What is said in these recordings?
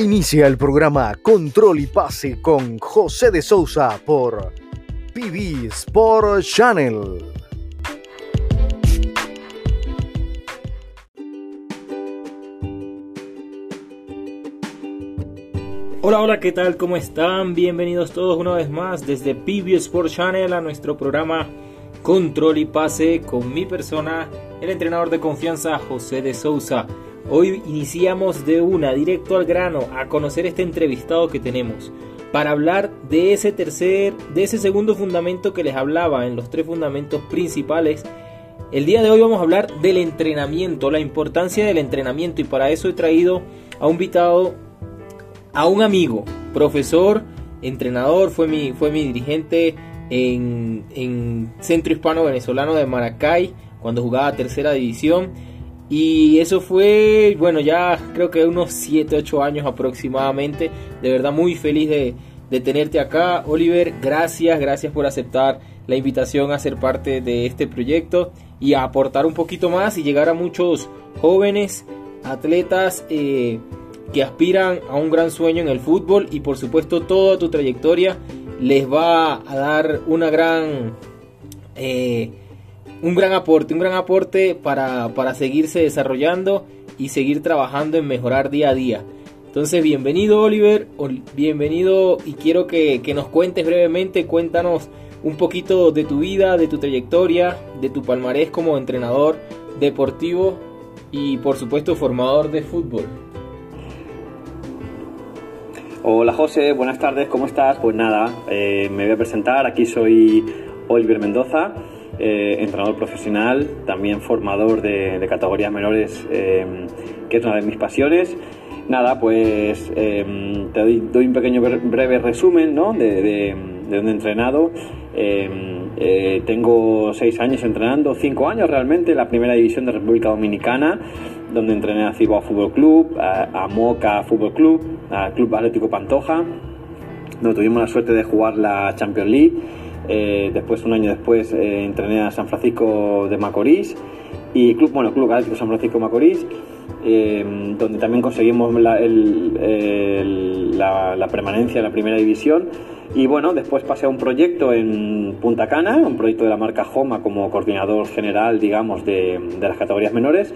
Inicia el programa Control y Pase con José de Sousa por PB Sport Channel. Hola, hola, ¿qué tal? ¿Cómo están? Bienvenidos todos una vez más desde PB Sport Channel a nuestro programa Control y Pase con mi persona, el entrenador de confianza José de Sousa. Hoy iniciamos de una, directo al grano, a conocer este entrevistado que tenemos para hablar de ese tercer, de ese segundo fundamento que les hablaba en los tres fundamentos principales. El día de hoy vamos a hablar del entrenamiento, la importancia del entrenamiento y para eso he traído a un invitado, a un amigo, profesor, entrenador, fue mi, fue mi dirigente en, en Centro Hispano Venezolano de Maracay cuando jugaba tercera división y eso fue, bueno, ya creo que unos 7, 8 años aproximadamente. De verdad muy feliz de, tenerte acá. Oliver, gracias, gracias por aceptar la invitación a ser parte de este proyecto y a aportar un poquito más y llegar a muchos jóvenes atletas eh, que aspiran a un gran sueño en el fútbol y por supuesto toda tu trayectoria les va a dar una gran... Eh, un gran aporte, un gran aporte para, para seguirse desarrollando y seguir trabajando en mejorar día a día. Entonces, bienvenido Oliver, bienvenido y quiero que, nos cuentes brevemente, cuéntanos un poquito de tu vida, de tu trayectoria, de tu palmarés como entrenador deportivo y por supuesto formador de fútbol. Hola José, buenas tardes, ¿cómo estás? Pues nada, eh, me voy a presentar, aquí soy Oliver Mendoza, eh, entrenador profesional, también formador de, categorías menores, eh, que es una de mis pasiones. Nada, pues eh, te doy, un pequeño breve resumen ¿no? de, de, donde he entrenado. tengo seis años entrenando, cinco años realmente, en la primera división de República Dominicana, donde entrené a Ciboa Fútbol Club, a, a Moca Fútbol Club, a Club Atlético Pantoja, donde tuvimos la suerte de jugar la Champions League eh, después, un año después, eh, entrené a San Francisco de Macorís y Club, bueno, Club Galáctico San Francisco de Macorís, eh, donde también conseguimos la, permanencia en la primera división. Y bueno, después pasé a un proyecto en Punta Cana, un proyecto de la marca Homa como coordinador general, digamos, de, las categorías menores.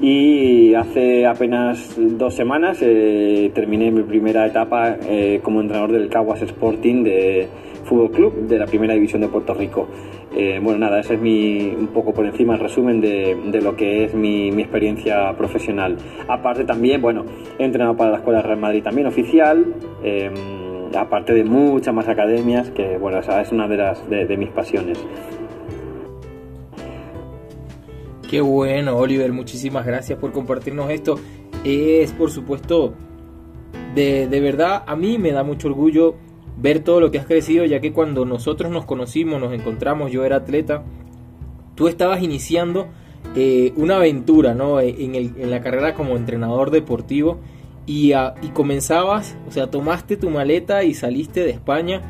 Y hace apenas dos semanas terminé mi primera etapa como entrenador del Caguas Sporting de Fútbol Club de la Primera División de Puerto Rico. Eh, bueno, nada, ese es mi, un poco por encima el resumen de, de lo que es mi, mi, experiencia profesional. Aparte también, bueno, he entrenado para la Escuela Real Madrid también oficial, em, aparte de muchas más academias, que bueno, esa es una de, las, de, mis pasiones. Qué bueno, Oliver, muchísimas gracias por compartirnos esto. Es, por supuesto, de, de verdad, a mí me da mucho orgullo ver todo lo que has crecido, ya que cuando nosotros nos conocimos, nos encontramos, yo era atleta, tú estabas iniciando eh, una aventura ¿no? Eh, en, el, en, la carrera como entrenador deportivo y, y comenzabas, o sea, tomaste tu maleta y saliste de España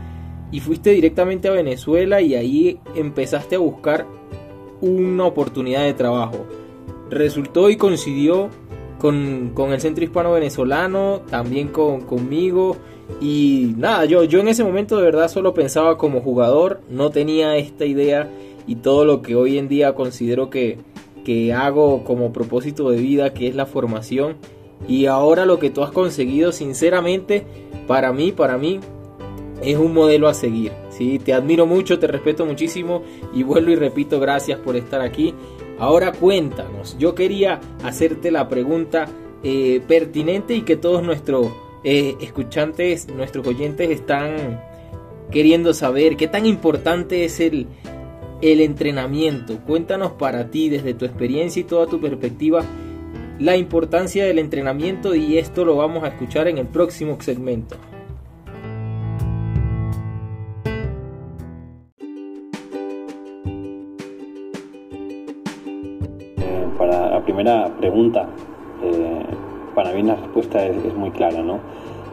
y fuiste directamente a Venezuela y ahí empezaste a buscar una oportunidad de trabajo. Resultó y coincidió con, con el Centro Hispano Venezolano, también con, conmigo y nada, yo, yo en ese momento de verdad solo pensaba como jugador, no tenía esta idea y todo lo que hoy en día considero que, que hago como propósito de vida, que es la formación. Y ahora lo que tú has conseguido, sinceramente, para mí, para mí, es un modelo a seguir. ¿sí? Te admiro mucho, te respeto muchísimo y vuelvo y repito, gracias por estar aquí. Ahora cuéntanos, yo quería hacerte la pregunta eh, pertinente y que todos nuestros eh, escuchantes, nuestros oyentes están queriendo saber qué tan importante es el, el entrenamiento. Cuéntanos para ti, desde tu experiencia y toda tu perspectiva, la importancia del entrenamiento y esto lo vamos a escuchar en el próximo segmento. Para la primera pregunta, para mí la respuesta es, muy clara, ¿no?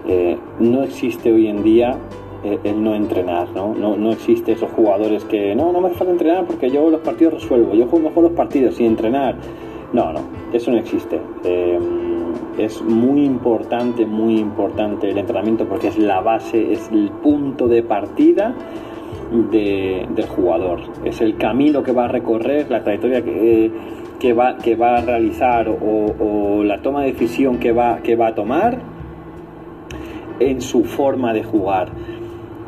Eh, no existe hoy en día eh, el no entrenar, ¿no? ¿no? ¿no? existe esos jugadores que, no, no me falta entrenar porque yo los partidos resuelvo, yo juego mejor los partidos sin entrenar. No, no, eso no existe. Eh, es muy importante, muy importante el entrenamiento porque es la base, es el punto de partida del jugador. Es el camino que va a recorrer, la trayectoria que, que, va, que va a realizar o, la toma de decisión que va, que va a tomar en su forma de jugar.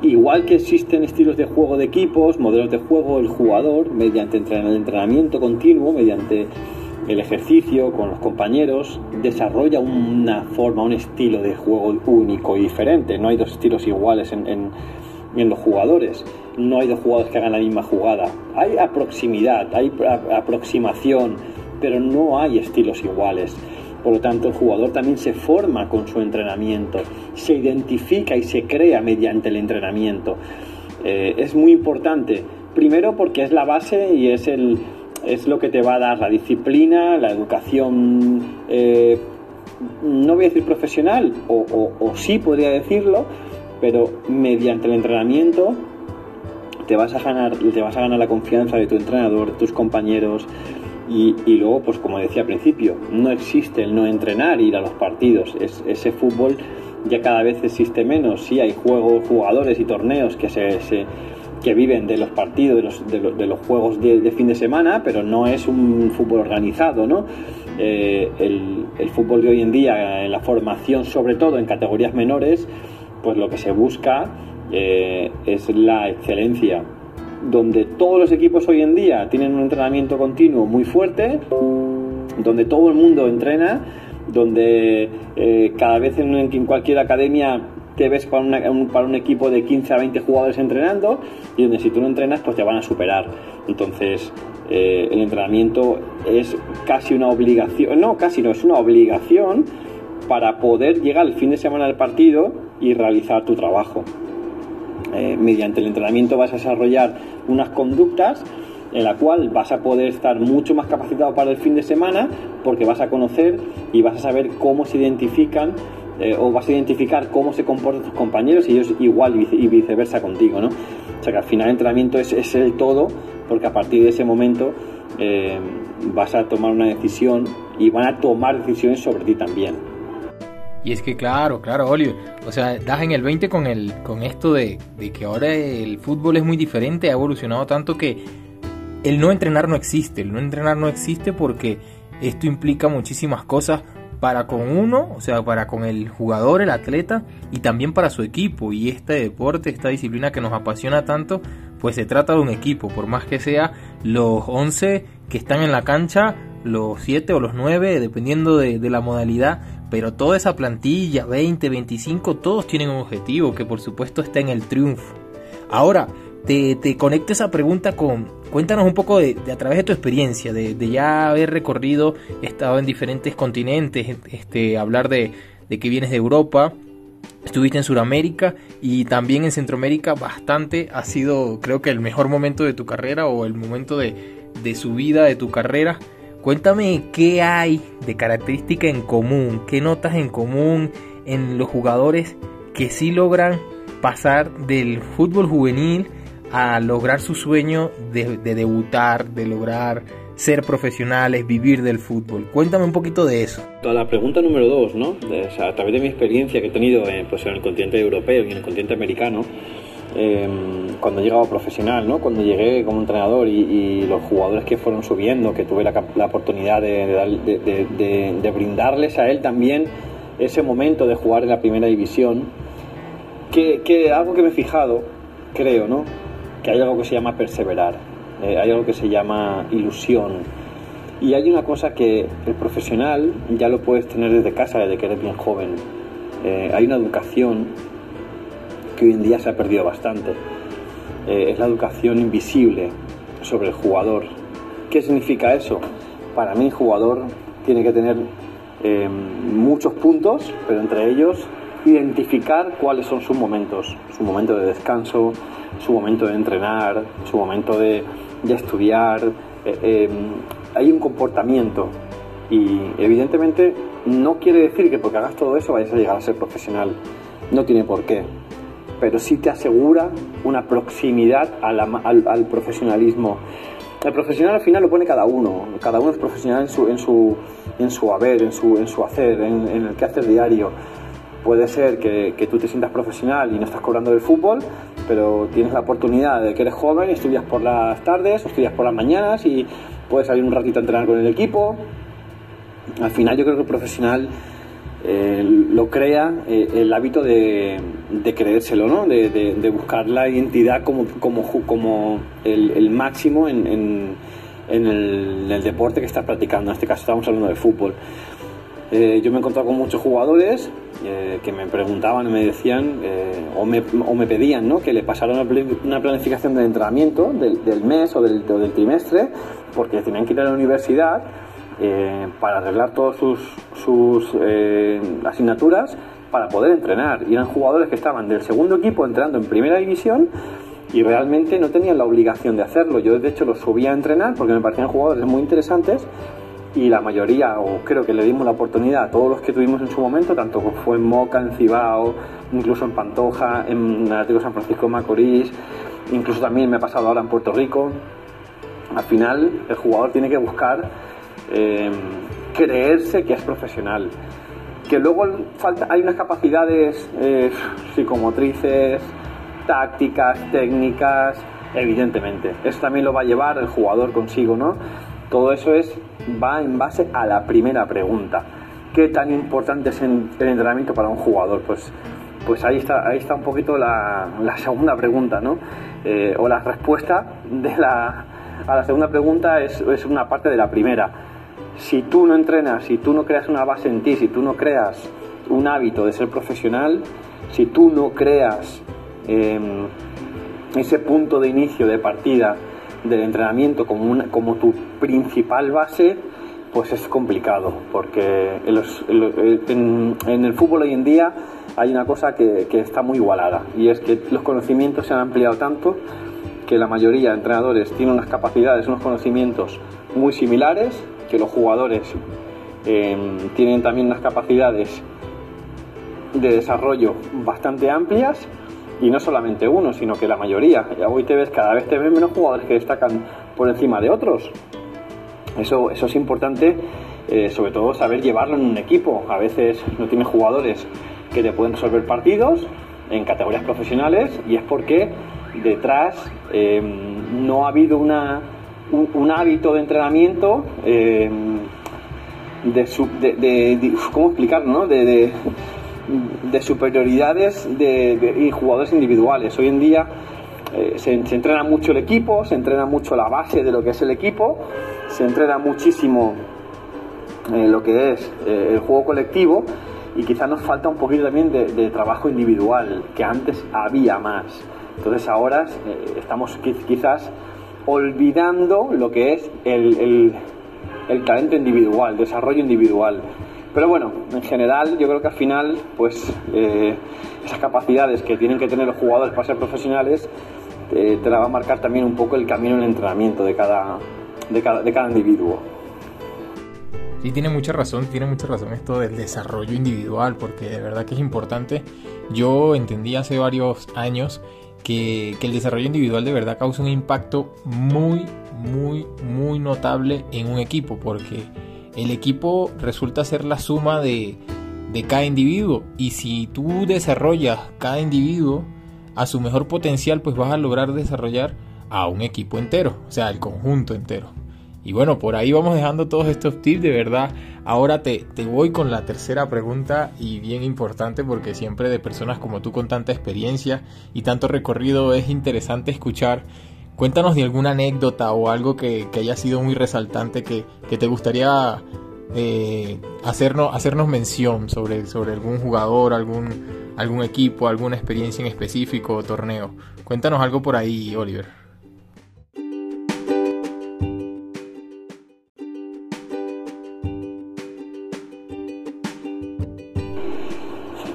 Igual que existen estilos de juego de equipos, modelos de juego, el jugador, mediante el entrenamiento continuo, mediante el ejercicio con los compañeros, desarrolla una forma, un estilo de juego único y diferente. No hay dos estilos iguales en, en, los jugadores. No hay dos jugadores que hagan la misma jugada. Hay proximidad, hay aproximación, pero no hay estilos iguales. Por lo tanto, el jugador también se forma con su entrenamiento, se identifica y se crea mediante el entrenamiento. Eh, es muy importante, primero porque es la base y es el, es lo que te va a dar la disciplina, la educación, eh, no voy a decir profesional, o, sí podría decirlo, pero mediante el entrenamiento te vas a ganar, te vas a ganar la confianza de tu entrenador, de tus compañeros. Y, luego, pues como decía al principio, no existe el no entrenar, ir a los partidos. Es, ese fútbol ya cada vez existe menos. Sí hay juegos, jugadores y torneos que se que viven de los partidos, de los, de los, juegos de, fin de semana, pero no es un fútbol organizado, ¿no? Eh, el, el, fútbol de hoy en día, en la formación, sobre todo en categorías menores, pues lo que se busca eh, es la excelencia, donde todos los equipos hoy en día tienen un entrenamiento continuo muy fuerte, donde todo el mundo entrena, donde eh, cada vez en, cualquier academia te ves para, un, equipo de 15 a 20 jugadores entrenando y donde si tú no entrenas pues te van a superar. Entonces eh, el entrenamiento es casi una obligación, no, casi no, es una obligación para poder llegar al fin de semana del partido y realizar tu trabajo. Eh, mediante el entrenamiento vas a desarrollar unas conductas en la cual vas a poder estar mucho más capacitado para el fin de semana porque vas a conocer y vas a saber cómo se identifican eh, o vas a identificar cómo se comportan tus compañeros y ellos igual y viceversa contigo, ¿no? O sea que al final el entrenamiento es, el todo, porque a partir de ese momento eh, vas a tomar una decisión y van a tomar decisiones sobre ti también. Y es que claro, claro, Oliver, o sea, das en el 20 con, el, con esto de, de que ahora el fútbol es muy diferente, ha evolucionado tanto que el no entrenar no existe, el no entrenar no existe porque esto implica muchísimas cosas para con uno, o sea, para con el jugador, el atleta y también para su equipo. Y este deporte, esta disciplina que nos apasiona tanto, pues se trata de un equipo, por más que sea los 11 que están en la cancha, los 7 o los 9, dependiendo de, la modalidad, pero toda esa plantilla, 20, 25, todos tienen un objetivo que por supuesto está en el triunfo. Ahora, te, te conecto esa pregunta con, Cuéntanos un poco de, a través de tu experiencia, de, ya haber recorrido, estado en diferentes continentes, este, hablar de, que vienes de Europa, estuviste en Sudamérica y también en Centroamérica bastante. Ha sido, creo que, el mejor momento de tu carrera o el momento de, de subida de tu carrera. Cuéntame qué hay de característica en común, qué notas en común en los jugadores que sí logran pasar del fútbol juvenil a lograr su sueño de, debutar, de lograr ser profesionales, vivir del fútbol. Cuéntame un poquito de eso. La pregunta número dos, ¿no? a través de mi experiencia que he tenido en, pues, en el continente europeo y en el continente americano, em, cuando he llegado profesional, ¿no? Cuando llegué como entrenador y, los jugadores que fueron subiendo, que tuve la, oportunidad de, de, brindarles a él también ese momento de jugar en la primera división, que, que algo que me he fijado, creo, ¿no? que hay algo que se llama perseverar, eh, hay algo que se llama ilusión. Y hay una cosa que el profesional ya lo puedes tener desde casa, desde que eres bien joven. Eh, hay una educación que hoy en día se ha perdido bastante. Eh, es la educación invisible sobre el jugador. ¿Qué significa eso? Para mí, jugador tiene que tener muchos puntos, pero entre ellos identificar cuáles son sus momentos, su momento de descanso, su momento de entrenar, su momento de, estudiar. Eh, hay un comportamiento y evidentemente no quiere decir que porque hagas todo eso vayas a llegar a ser profesional. No tiene por qué. Pero sí te asegura una proximidad al, profesionalismo. El profesional al final lo pone cada uno. Cada uno es profesional en su, en su, en su haber, en su, en su hacer, en, el haces diario. Puede ser que, que, tú te sientas profesional y no estás cobrando del fútbol, pero tienes la oportunidad de que eres joven y estudias por las tardes o estudias por las mañanas y puedes salir un ratito a entrenar con el equipo. Al final yo creo que el profesional eh, lo crea eh, el hábito de, creérselo, ¿no? de, buscar la identidad como, el, máximo en, el, deporte que estás practicando. En este caso estamos hablando de fútbol. Eh, yo me he encontrado con muchos jugadores que me preguntaban, me decían o, me, pedían ¿no? que le pasara una, planificación de entrenamiento del, del mes o del, o del, trimestre porque tenían que ir a la universidad eh, para arreglar todas sus, sus asignaturas para poder entrenar. Y eran jugadores que estaban del segundo equipo entrando en primera división y realmente no tenían la obligación de hacerlo. Yo de hecho los subía a entrenar porque me parecían jugadores muy interesantes y la mayoría, o creo que le dimos la oportunidad a todos los que tuvimos en su momento, tanto fue en Moca, en Cibao, incluso en Pantoja, en Atlético San Francisco Macorís, incluso también me ha pasado ahora en Puerto Rico. Al final, el jugador tiene que buscar eh, creerse que es profesional. Que luego falta, hay unas capacidades eh, psicomotrices, tácticas, técnicas, evidentemente. Eso también lo va a llevar el jugador consigo, ¿no? Todo eso es, va en base a la primera pregunta. ¿Qué tan importante es el entrenamiento para un jugador? Pues, pues ahí, está, ahí está un poquito la, la segunda pregunta, ¿no? Eh, o la respuesta de la, a la segunda pregunta es, es una parte de la primera. Si tú no entrenas, si tú no creas una base en ti, si tú no creas un hábito de ser profesional, si tú no creas eh, ese punto de inicio, de partida, del entrenamiento como, una, como tu principal base, pues es complicado, porque en, en, el fútbol hoy en día hay una cosa que, que, está muy igualada, y es que los conocimientos se han ampliado tanto que la mayoría de entrenadores tienen unas capacidades, unos conocimientos muy similares, que los jugadores eh, tienen también unas capacidades de desarrollo bastante amplias y no solamente uno, sino que la mayoría. Hoy te ves, cada vez te ves menos jugadores que destacan por encima de otros. Eso, eso es importante, eh, sobre todo saber llevarlo en un equipo. A veces no tienes jugadores que te pueden resolver partidos en categorías profesionales y es porque detrás eh, no ha habido una, un, hábito de entrenamiento eh, de, ¿cómo explicarlo? No? de, de superioridades de, y jugadores individuales. Hoy en día eh, se, entrena mucho el equipo, se entrena mucho la base de lo que es el equipo, se entrena muchísimo eh, lo que es el juego colectivo y quizás nos falta un poquito también de, trabajo individual, que antes había más. Entonces ahora estamos quizás olvidando lo que es el, el, talento individual, desarrollo individual. Pero bueno, en general yo creo que al final, pues eh, esas capacidades que tienen que tener los jugadores para ser profesionales, eh, te la va a marcar también un poco el camino en el entrenamiento de cada, de cada, de cada individuo. Sí, tiene mucha razón, tiene mucha razón esto del desarrollo individual, porque de verdad que es importante. Yo entendí hace varios años que, el desarrollo individual de verdad causa un impacto muy, muy, muy notable en un equipo, porque el equipo resulta ser la suma de, de cada individuo. Y si tú desarrollas cada individuo a su mejor potencial, pues vas a lograr desarrollar a un equipo entero, o sea, el conjunto entero. Y bueno, por ahí vamos dejando todos estos tips, de verdad. Ahora te, te, voy con la tercera pregunta y bien importante porque siempre de personas como tú con tanta experiencia y tanto recorrido es interesante escuchar. Cuéntanos de alguna anécdota o algo que, que haya sido muy resaltante que, que te gustaría eh, hacernos, hacernos mención sobre, sobre algún jugador, algún, algún equipo, alguna experiencia en específico o torneo. Cuéntanos algo por ahí, Oliver.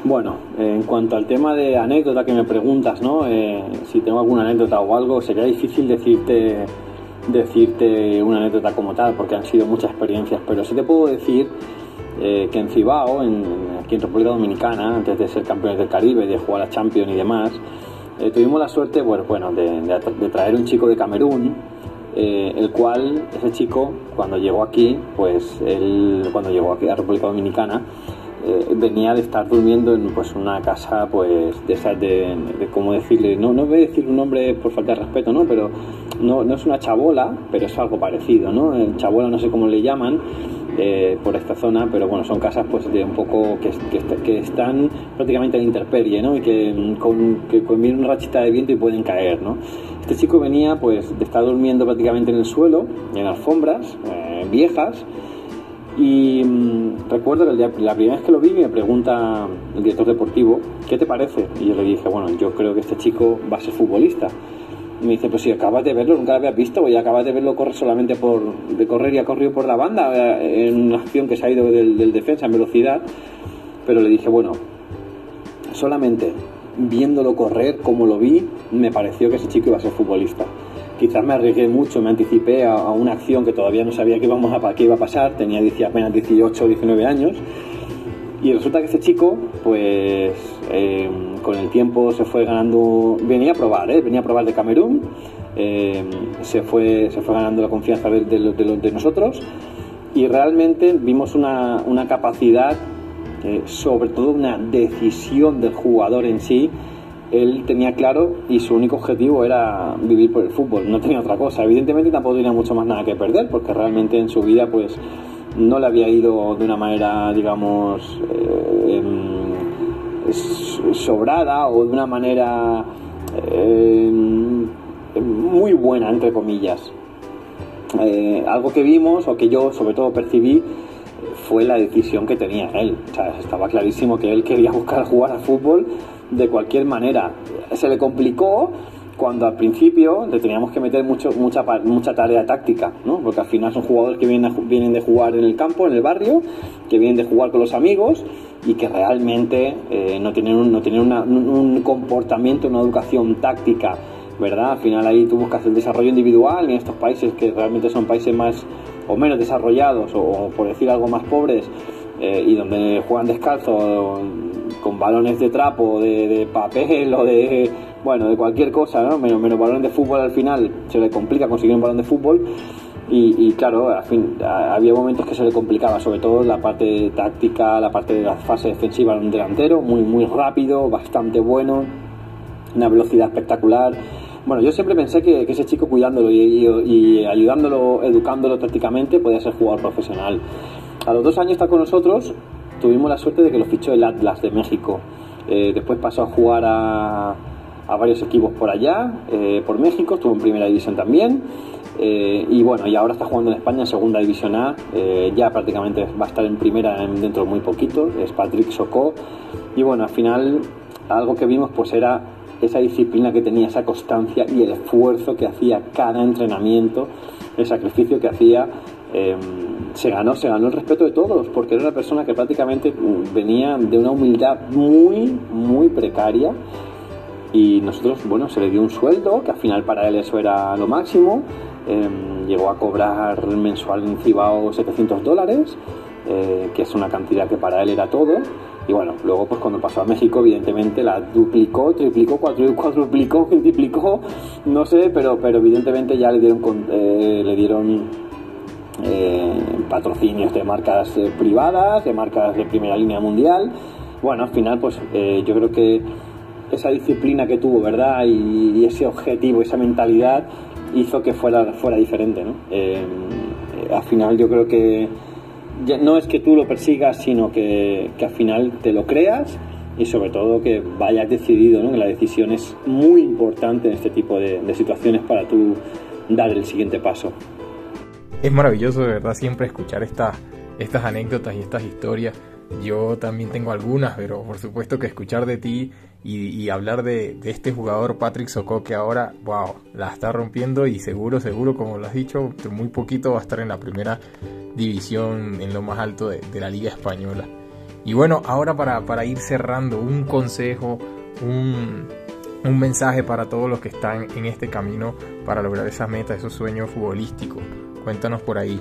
Bueno, en cuanto al tema de anécdota que me preguntas, ¿no? Eh, si tengo alguna anécdota o algo, sería difícil decirte decirte una anécdota como tal, porque han sido muchas experiencias, pero sí te puedo decir eh, que en Cibao, en, aquí en República Dominicana, antes de ser campeones del Caribe, de jugar a Champions y demás, eh, tuvimos la suerte, bueno, bueno de, de, traer un chico de Camerún eh, el cual ese chico cuando llegó aquí, pues él cuando llegó aquí a República Dominicana, eh, venía de estar durmiendo en pues una casa pues de esas de, de, cómo decirle, no, no voy a decir un nombre por falta de respeto, ¿no? Pero no, no es una chabola, pero es algo parecido, ¿no? El chabola no sé cómo le llaman, eh, por esta zona, pero bueno, son casas pues de un poco que, que, que están prácticamente en interperie, ¿no? Y que con, que con una rachita de viento y pueden caer, ¿no? Este chico venía pues de estar durmiendo prácticamente en el suelo, en alfombras eh, viejas, y mmm, recuerdo que la primera vez que lo vi me pregunta el director deportivo, ¿qué te parece? Y yo le dije, bueno, yo creo que este chico va a ser futbolista. Y me dice, pues si acabas de verlo, nunca lo habías visto, y acabas de verlo correr solamente por de correr y ha corrido por la banda eh, en una acción que se ha ido del defensa en velocidad. Pero le dije, bueno, solamente viéndolo correr como lo vi, me pareció que ese chico iba a ser futbolista. Quizás me arriesgué mucho, me anticipé a, a una acción que todavía no sabía que, a, que iba a pasar, tenía apenas 18 o 19 años. Y resulta que ese chico, pues eh, con el tiempo se fue ganando, venía a probar, ¿eh? venía a probar de Camerún, eh, se, fue, se fue ganando la confianza de, de, de, de nosotros y realmente vimos una, una capacidad eh, sobre todo una decisión del jugador en sí, él tenía claro y su único objetivo era vivir por el fútbol, no tenía otra cosa. Evidentemente tampoco tenía mucho más nada que perder, porque realmente en su vida pues no le había ido de una manera, digamos, eh, sobrada o de una manera eh, muy buena, entre comillas. Eh, algo que vimos o que yo sobre todo percibí fue la decisión que tenía él. O sea, estaba clarísimo que él quería buscar jugar al fútbol de cualquier manera. Se le complicó cuando al principio le teníamos que meter mucho, mucha, mucha tarea táctica, ¿no? porque al final son jugadores que vienen, vienen de jugar en el campo, en el barrio, que vienen de jugar con los amigos y que realmente eh, no tienen, un, no tienen una, un comportamiento, una educación táctica, ¿verdad? Al final ahí tú buscas el desarrollo individual en estos países que realmente son países más o menos desarrollados o, por decir algo más pobres eh, y donde juegan descalzos con balones de trapo, de, papel o de bueno de cualquier cosa, ¿no? menos, menos balones de fútbol al final se le complica conseguir un balón de fútbol y, claro, al fin, había momentos que se le complicaba, sobre todo la parte táctica, la parte de la fase defensiva de un delantero, muy muy rápido, bastante bueno, una velocidad espectacular. Bueno, yo siempre pensé que, ese chico cuidándolo y, ayudándolo, educándolo tácticamente, podía ser jugador profesional. A los dos años está con nosotros, tuvimos la suerte de que lo fichó el Atlas de México. Eh, después pasó a jugar a, varios equipos por allá, eh, por México, estuvo en primera división también. Eh, y bueno, y ahora está jugando en España en segunda división A, ya prácticamente va a estar en primera en, dentro de muy poquito, es Patrick Socó. Y bueno, al final algo que vimos pues era esa disciplina que tenía, esa constancia y el esfuerzo que hacía cada entrenamiento, el sacrificio que hacía, eh, se ganó, se ganó el respeto de todos, porque era una persona que prácticamente venía de una humildad muy, muy precaria. Y nosotros, bueno, se le dio un sueldo, que al final para él eso era lo máximo. Eh, llegó a cobrar mensual en Cibao 700 dólares, eh, que es una cantidad que para él era todo. Y bueno, luego pues cuando pasó a México, evidentemente la duplicó, triplicó, cuadruplicó, quintuplicó, no sé, pero, pero evidentemente ya le dieron, eh, le dieron eh, patrocinios de marcas eh, privadas, de marcas de primera línea mundial. Bueno, al final pues eh, yo creo que esa disciplina que tuvo, ¿verdad? Y, ese objetivo, esa mentalidad hizo que fuera, fuera diferente, ¿no? al final yo creo que no es que tú lo persigas, sino que, al final te lo creas y sobre todo que vayas decidido, ¿no? que la decisión es muy importante en este tipo de situaciones para tú dar el siguiente paso. Es maravilloso de verdad siempre escuchar esta, estas anécdotas y estas historias. Yo también tengo algunas, pero por supuesto que escuchar de ti y, y hablar de, de, este jugador Patrick Socó que ahora, wow, la está rompiendo y seguro, seguro, como lo has dicho, muy poquito va a estar en la primera división, en lo más alto de, de la Liga Española. Y bueno, ahora para, para ir cerrando, un consejo, un, un mensaje para todos los que están en este camino para lograr esas metas, esos sueños futbolísticos. Cuéntanos por ahí.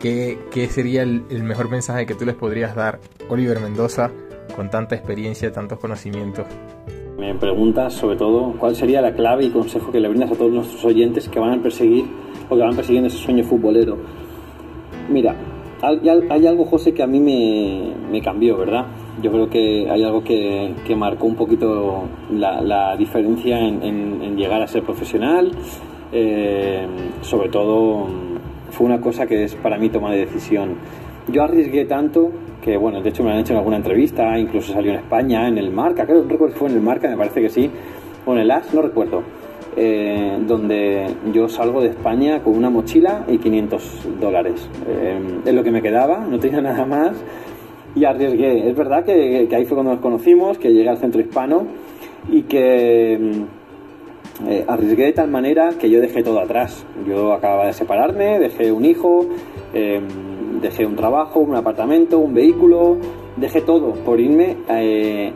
¿Qué, qué sería el, el, mejor mensaje que tú les podrías dar, Oliver Mendoza, con tanta experiencia, tantos conocimientos? Me preguntas sobre todo cuál sería la clave y consejo que le brindas a todos nuestros oyentes que van a perseguir o que van persiguiendo ese sueño futbolero. Mira, hay, algo, José, que a mí me, cambió, ¿verdad? Yo creo que hay algo que, marcó un poquito la, diferencia en, llegar a ser profesional. Eh, sobre todo fue una cosa que es para mí toma de decisión. Yo arriesgué tanto que, bueno, de hecho me lo han hecho en alguna entrevista, incluso salió en España, en el Marca, creo que fue en el Marca, me parece que sí, o en el As, no recuerdo eh, donde yo salgo de España con una mochila y 500 dólares. Eh, es lo que me quedaba, no tenía nada más y arriesgué. Es verdad que, ahí fue cuando nos conocimos, que llegué al centro hispano y que mm, eh, arriesgué de tal manera que yo dejé todo atrás. Yo acababa de separarme, dejé un hijo, dejé un trabajo, un apartamento, un vehículo, dejé todo por irme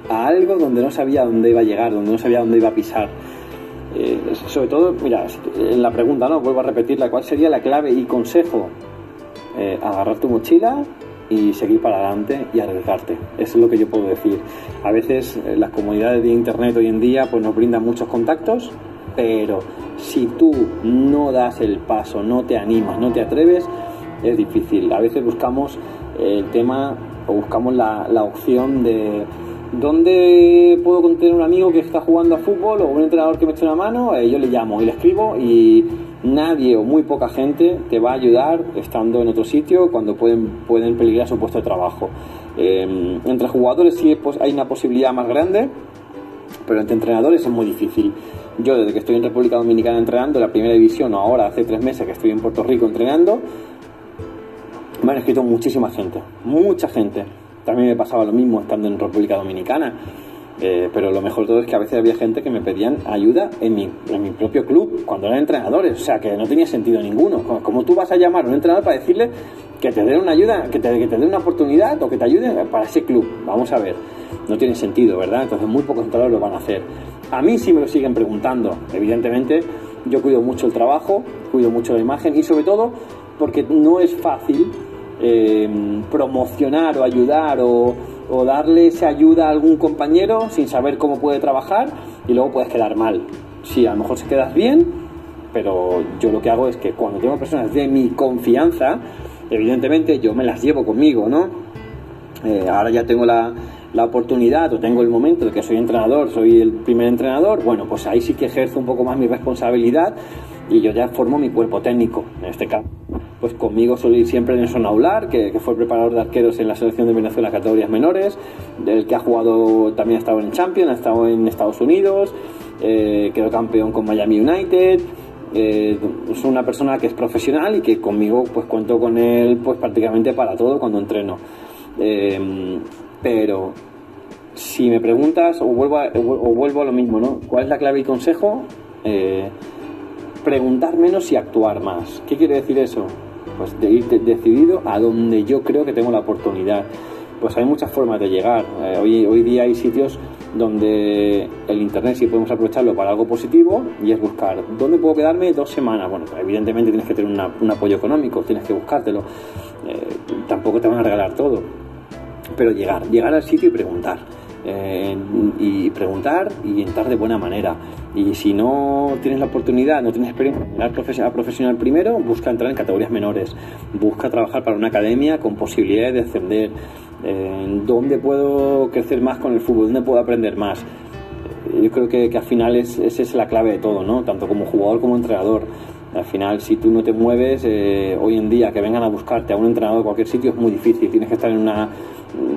a algo donde no sabía dónde iba a llegar, donde no sabía dónde iba a pisar. Eh, sobre todo, mira, en la pregunta, ¿no? Vuelvo a repetirla, ¿cuál sería la clave y consejo? Eh, agarrar tu mochila y seguir para adelante y arriesgarte. Eso es lo que yo puedo decir. A veces eh, las comunidades de internet hoy en día pues nos brindan muchos contactos, pero si tú no das el paso, no te animas, no te atreves, es difícil. A veces buscamos el tema o buscamos la, la opción de ¿Dónde puedo tener un amigo que está jugando a fútbol o un entrenador que me eche una mano? Eh, yo le llamo y le escribo y nadie o muy poca gente te va a ayudar estando en otro sitio cuando pueden, pueden peligrar su puesto de trabajo. Em, entre jugadores sí hay una posibilidad más grande, pero entre entrenadores es muy difícil. Yo desde que estoy en República Dominicana entrenando, la primera división, ahora hace tres meses que estoy en Puerto Rico entrenando, me han escrito muchísima gente, mucha gente también me pasaba lo mismo estando en República Dominicana. Eh, pero lo mejor de todo es que a veces había gente que me pedían ayuda en mi, en mi propio club, cuando eran entrenadores, o sea que no tenía sentido ninguno. ¿Cómo tú vas a llamar a un entrenador para decirle que te dé una ayuda, que te, que te dé una oportunidad o que te ayude para ese club? Vamos a ver, no tiene sentido, ¿verdad? Entonces muy pocos entrenadores lo van a hacer. A mí sí me lo siguen preguntando, evidentemente yo cuido mucho el trabajo, cuido mucho la imagen y sobre todo porque no es fácil Em, promocionar o ayudar o, darle esa ayuda a algún compañero sin saber cómo puede trabajar y luego puedes quedar mal. Sí, a lo mejor se quedas bien, pero yo lo que hago es que cuando tengo personas de mi confianza, evidentemente yo me las llevo conmigo, ¿no? Eh, ahora ya tengo la, la oportunidad o tengo el momento de que soy entrenador, soy el primer entrenador, bueno, pues ahí sí que ejerzo un poco más mi responsabilidad y yo ya formo mi cuerpo técnico, en este caso pues conmigo suele ir siempre Nelson Aular, que, que fue preparador de arqueros en la selección de Venezuela categorías menores, del que ha jugado, también ha estado en Champions, ha estado en Estados Unidos, eh, quedó campeón con Miami United, eh, es una persona que es profesional y que conmigo pues cuento con él pues prácticamente para todo cuando entreno. Eh, pero si me preguntas o vuelvo, a, o vuelvo a lo mismo, ¿no? ¿Cuál es la clave y consejo? preguntar menos y actuar más. ¿Qué quiere decir eso? pues de ir decidido a donde yo creo que tengo la oportunidad. Pues hay muchas formas de llegar. Eh, hoy, hoy día hay sitios donde el Internet sí podemos aprovecharlo para algo positivo y es buscar dónde puedo quedarme dos semanas. Bueno, evidentemente tienes que tener un apoyo económico, tienes que buscártelo. Eh, tampoco te van a regalar todo. Pero llegar, llegar al sitio y preguntar eh, y preguntar y entrar de buena manera. Y si no tienes la oportunidad, no tienes experiencia en profesional, primero, busca entrar en categorías menores, busca trabajar para una academia con posibilidades de ascender. Eh, ¿Dónde puedo crecer más con el fútbol? ¿Dónde puedo aprender más? Eh, yo creo que, que al final es, esa es la clave de todo, ¿no? Tanto como jugador como entrenador. Al final, si tú no te mueves, hoy en día que vengan a buscarte a un entrenador de cualquier sitio es muy difícil. Tienes que estar en una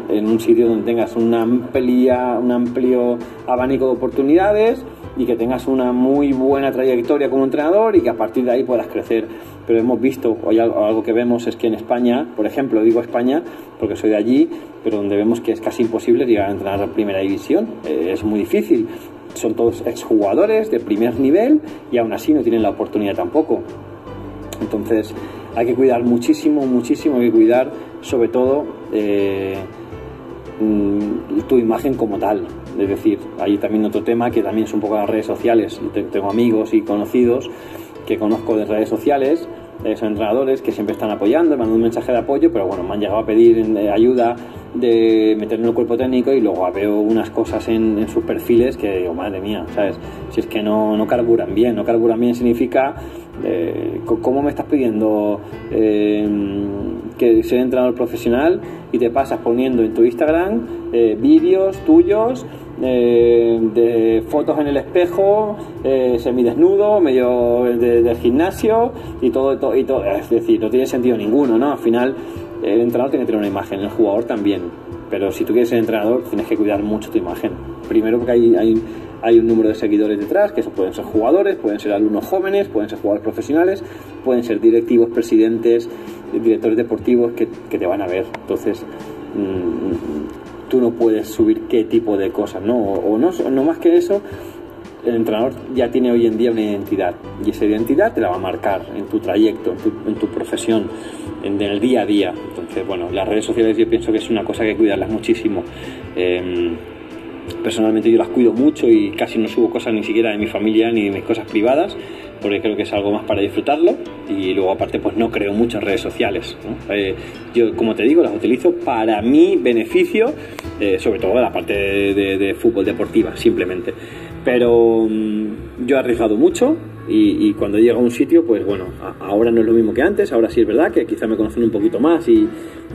en un sitio donde tengas una amplia, un amplio abanico de oportunidades y que tengas una muy buena trayectoria como entrenador y que a partir de ahí puedas crecer. Pero hemos visto, hoy algo, que vemos es que en España, por ejemplo, digo España porque soy de allí, pero donde vemos que es casi imposible llegar a entrenar a primera división, eh, es muy difícil. Son todos exjugadores de primer nivel y aún así no tienen la oportunidad tampoco. Entonces hay que cuidar muchísimo, muchísimo, hay que cuidar sobre todo eh, mm, tu imagen como tal. Es decir, hay también otro tema que también es un poco las redes sociales. Tengo amigos y conocidos que conozco de redes sociales, son entrenadores que siempre están apoyando, mandando un mensaje de apoyo, pero bueno, me han llegado a pedir eh, ayuda de meterme en el cuerpo técnico y luego veo unas cosas en, sus perfiles que digo, madre mía, ¿sabes? Si es que no, no carburan bien, no carburan bien significa, eh, ¿cómo me estás pidiendo eh, que sea entrenador profesional y te pasas poniendo en tu Instagram eh, vídeos tuyos de fotos en el espejo, semidesnudo, medio del gimnasio y todo, todo, y todo, es decir, no tiene sentido ninguno, ¿no? Al final el entrenador tiene que tener una imagen, el jugador también. Pero si tú quieres ser entrenador, tienes que cuidar mucho tu imagen. Primero porque hay, hay, hay un número de seguidores detrás, que eso pueden ser jugadores, pueden ser alumnos jóvenes, pueden ser jugadores profesionales, pueden ser directivos, presidentes, directores deportivos que, que te van a ver. Entonces, mm, tú no puedes subir qué tipo de cosas, ¿no? O, no, no más que eso, el entrenador ya tiene hoy en día una identidad y esa identidad te la va a marcar en tu trayecto, en tu, en tu profesión en, el día a día. Entonces, bueno, las redes sociales yo pienso que es una cosa que cuidarlas muchísimo. Em, personalmente yo las cuido mucho y casi no subo cosas ni siquiera de mi familia ni de mis cosas privadas porque creo que es algo más para disfrutarlo. Y luego aparte pues no creo muchas redes sociales eh, yo como te digo las utilizo para mi beneficio eh, sobre todo la parte de, fútbol deportiva simplemente. Pero mm, yo he arriesgado mucho y, cuando llego a un sitio, pues bueno, ahora no es lo mismo que antes, ahora sí es verdad que quizá me conocen un poquito más y,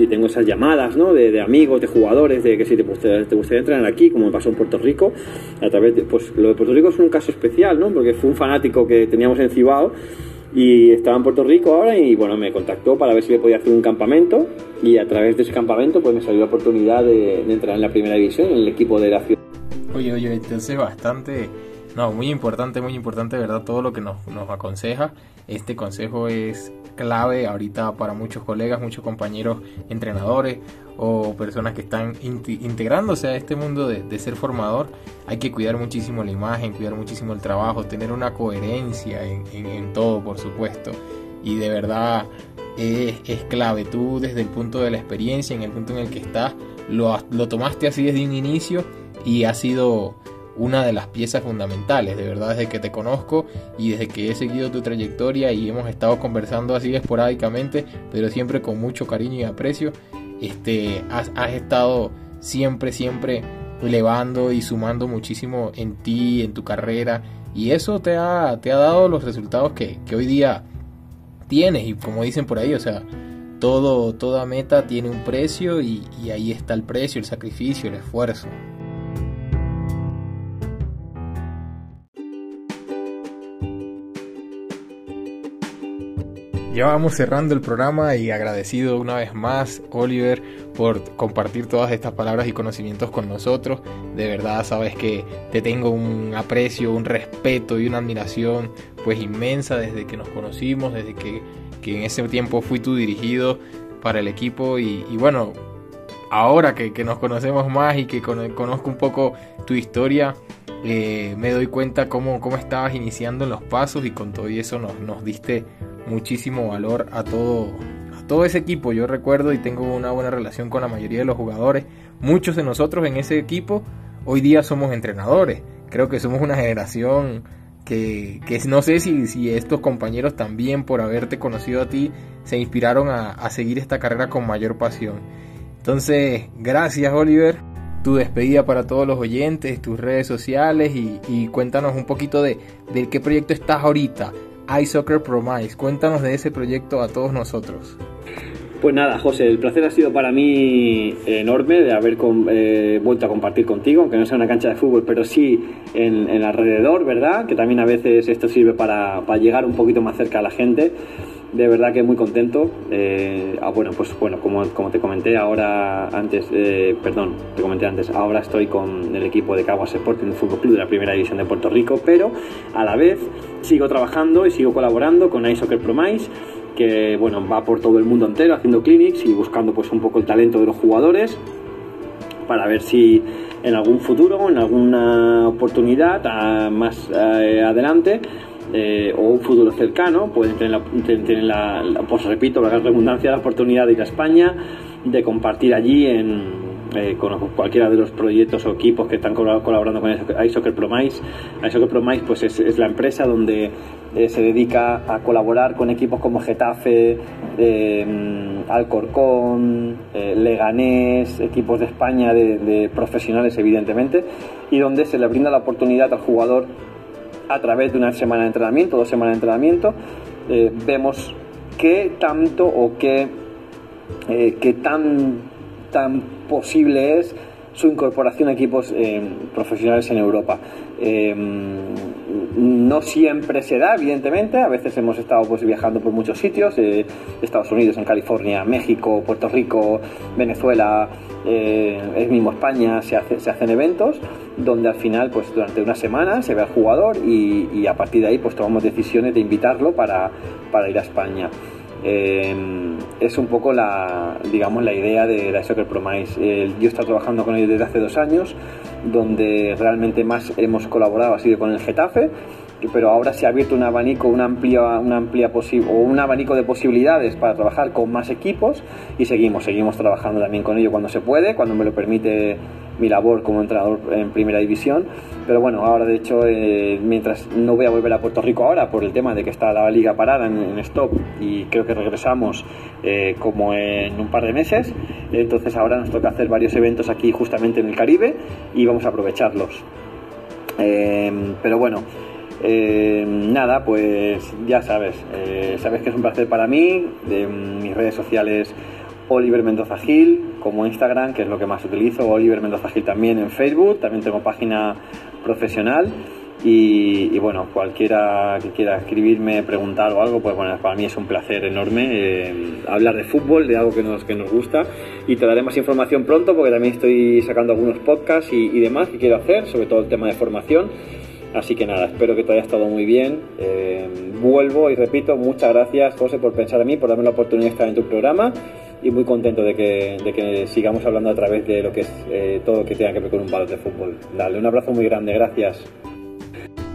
tengo esas llamadas, ¿no? De, amigos, de jugadores, de que si te, gustaría, te gustaría entrenar aquí, como me pasó en Puerto Rico, a través de, pues lo de Puerto Rico es un caso especial, ¿no? Porque fue un fanático que teníamos en Cibao y estaba en Puerto Rico ahora y bueno, me contactó para ver si le podía hacer un campamento y a través de ese campamento pues me salió la oportunidad de, de entrar en la primera división, en el equipo de la ciudad. Oye, oye, entonces bastante no, muy importante, muy importante, ¿verdad? Todo lo que nos, nos aconseja. Este consejo es clave ahorita para muchos colegas, muchos compañeros entrenadores o personas que están integrándose a este mundo de, ser formador. Hay que cuidar muchísimo la imagen, cuidar muchísimo el trabajo, tener una coherencia en, todo, por supuesto. Y de verdad es, es, clave. Tú desde el punto de la experiencia, en el punto en el que estás, lo, lo tomaste así desde un inicio y ha sido una de las piezas fundamentales, de verdad, desde que te conozco y desde que he seguido tu trayectoria y hemos estado conversando así esporádicamente, pero siempre con mucho cariño y aprecio, este, has, estado siempre, siempre elevando y sumando muchísimo en ti, en tu carrera, y eso te ha, te ha dado los resultados que, hoy día tienes, y como dicen por ahí, o sea, todo, toda meta tiene un precio y ahí está el precio, el sacrificio, el esfuerzo. Ya vamos cerrando el programa y agradecido una vez más, Oliver, por compartir todas estas palabras y conocimientos con nosotros. De verdad, sabes que te tengo un aprecio, un respeto y una admiración pues inmensa desde que nos conocimos, desde que, en ese tiempo fui tu dirigido para el equipo y, bueno, ahora que, nos conocemos más y que conozco un poco tu historia, eh, me doy cuenta cómo, cómo estabas iniciando en los pasos y con todo eso nos, nos diste muchísimo valor a todo, a todo ese equipo. Yo recuerdo y tengo una buena relación con la mayoría de los jugadores. Muchos de nosotros en ese equipo hoy día somos entrenadores. Creo que somos una generación que, que no sé si, si, estos compañeros también por haberte conocido a ti se inspiraron a, seguir esta carrera con mayor pasión. Entonces, gracias Oliver. Tu despedida para todos los oyentes, tus redes sociales y, cuéntanos un poquito de, de qué proyecto estás ahorita, iSoccer Promise. Cuéntanos de ese proyecto a todos nosotros. Pues nada, José, el placer ha sido para mí enorme de haber eh, vuelto a compartir contigo, aunque no sea una cancha de fútbol, pero sí en, el alrededor, ¿verdad? Que también a veces esto sirve para, llegar un poquito más cerca a la gente. De verdad que muy contento. Eh, ah, bueno, pues bueno, como, como te comenté ahora antes, eh, perdón, te comenté antes, ahora estoy con el equipo de Caguas Sporting Fútbol Club de la Primera División de Puerto Rico, pero a la vez sigo trabajando y sigo colaborando con iSoccer Promise que bueno, va por todo el mundo entero haciendo clinics y buscando pues un poco el talento de los jugadores para ver si en algún futuro, en alguna oportunidad más eh, adelante eh, o un futuro cercano pueden tener, la, pues repito, la redundancia, la oportunidad de ir a España, de compartir allí eh, con cualquiera de los proyectos o equipos que están colaborando con iSoccer Promise. iSoccer Promise pues es, es la empresa donde eh, se dedica a colaborar con equipos como Getafe, Alcorcón, Leganés, equipos de España de, profesionales evidentemente, y donde se le brinda la oportunidad al jugador a través de una semana de entrenamiento, dos semanas de entrenamiento, vemos qué tanto o qué, qué tan, tan posible es su incorporación a equipos profesionales en Europa no siempre se da, evidentemente. A veces hemos estado pues, viajando por muchos sitios, eh, Estados Unidos, en California, México, Puerto Rico, Venezuela, eh, es mismo España, se, hacen eventos donde al final, pues durante una semana se ve al jugador y, a partir de ahí pues tomamos decisiones de invitarlo para, ir a España. Eh, es un poco la, digamos, la idea de la Soccer Promise. yo he estado trabajando con ellos desde hace dos años donde realmente más hemos colaborado ha sido con el Getafe, pero ahora se ha abierto un abanico, una amplia, una amplia o un abanico de posibilidades para trabajar con más equipos y seguimos, seguimos trabajando también con ello cuando se puede, cuando me lo permite mi labor como entrenador en primera división. Pero bueno, ahora de hecho, eh, mientras no voy a volver a Puerto Rico ahora por el tema de que está la liga parada en, stop y creo que regresamos eh, como en un par de meses, entonces ahora nos toca hacer varios eventos aquí justamente en el Caribe y vamos a aprovecharlos. Eh, pero bueno, nada, pues ya sabes, sabes que es un placer para mí, de mis redes sociales Oliver Mendoza Gil, como Instagram, que es lo que más utilizo, Oliver Mendoza Gil también en Facebook, también tengo página profesional. Y, bueno, cualquiera que quiera escribirme, preguntar o algo, pues bueno, para mí es un placer enorme eh, hablar de fútbol, de algo que nos, que nos gusta. Y te daré más información pronto porque también estoy sacando algunos podcasts y, demás que quiero hacer, sobre todo el tema de formación. Así que nada, espero que te haya estado muy bien. Eh, vuelvo y repito, muchas gracias José por pensar en mí, por darme la oportunidad de estar en tu programa y muy contento de que, de que sigamos hablando a través de lo que es eh, todo lo que tenga que ver con un balón de fútbol. Dale un abrazo muy grande, gracias.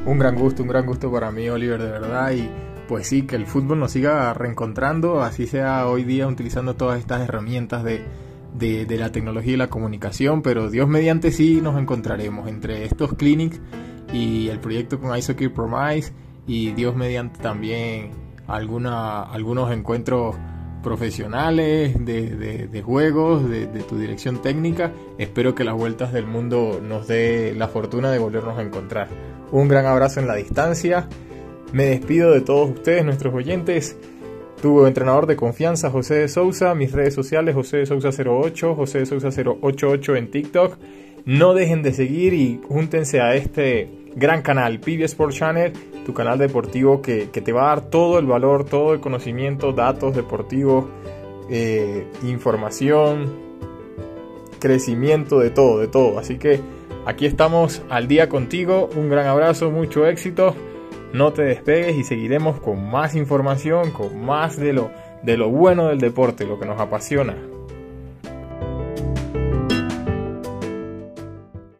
Un gran gusto, un gran gusto para mí, Oliver, de verdad. Y pues sí, que el fútbol nos siga reencontrando, así sea hoy día utilizando todas estas herramientas de, de, de la tecnología y la comunicación, pero Dios mediante sí nos encontraremos entre estos clinics y el proyecto con Ice Promise y Dios mediante también alguna, algunos encuentros profesionales, de, juegos, de, tu dirección técnica. Espero que las vueltas del mundo nos dé la fortuna de volvernos a encontrar. Un gran abrazo en la distancia. Me despido de todos ustedes, nuestros oyentes. Tu entrenador de confianza, José de Sousa. Mis redes sociales, José de Sousa 08, José de Sousa 088 en TikTok. No dejen de seguir y júntense a este gran canal, PB Channel tu canal deportivo que, te va a dar todo el valor, todo el conocimiento, datos deportivos, eh, información, crecimiento, de todo, de todo. Así que aquí estamos al día contigo. Un gran abrazo, mucho éxito. No te despegues y seguiremos con más información, con más de lo, de lo bueno del deporte, lo que nos apasiona.